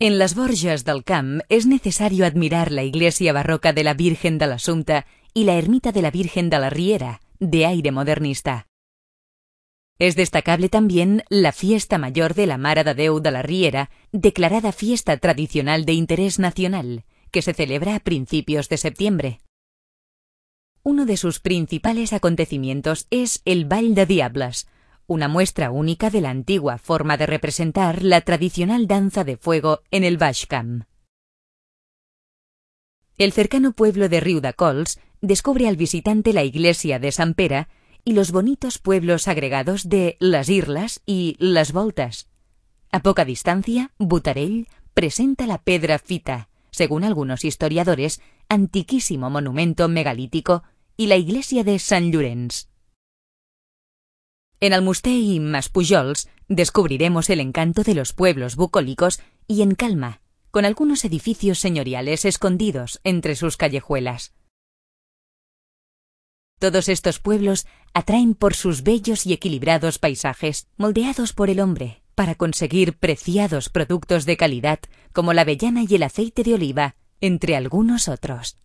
En las Borges del Camp es necesario admirar la iglesia barroca de la Virgen de la y la ermita de la Virgen de la Riera, de aire modernista. Es destacable también la fiesta mayor de la Mare de Déu de la Riera, declarada fiesta tradicional de interés nacional, que se celebra a principios de septiembre. Uno de sus principales acontecimientos es el Ball de Diables, una muestra única de la antigua forma de representar la tradicional danza de fuego en el Bashkam. El cercano pueblo de Riudecols descubre al visitante la iglesia de San Pera y los bonitos pueblos agregados de Las Irlas y Las Voltas. A poca distancia, Butarell presenta la Pedra Fita, según algunos historiadores, antiquísimo monumento megalítico, y la iglesia de San Llorenç. En Almusté y Maspujols descubriremos el encanto de los pueblos bucólicos y en calma, con algunos edificios señoriales escondidos entre sus callejuelas. Todos estos pueblos atraen por sus bellos y equilibrados paisajes, moldeados por el hombre, para conseguir preciados productos de calidad como la avellana y el aceite de oliva, entre algunos otros.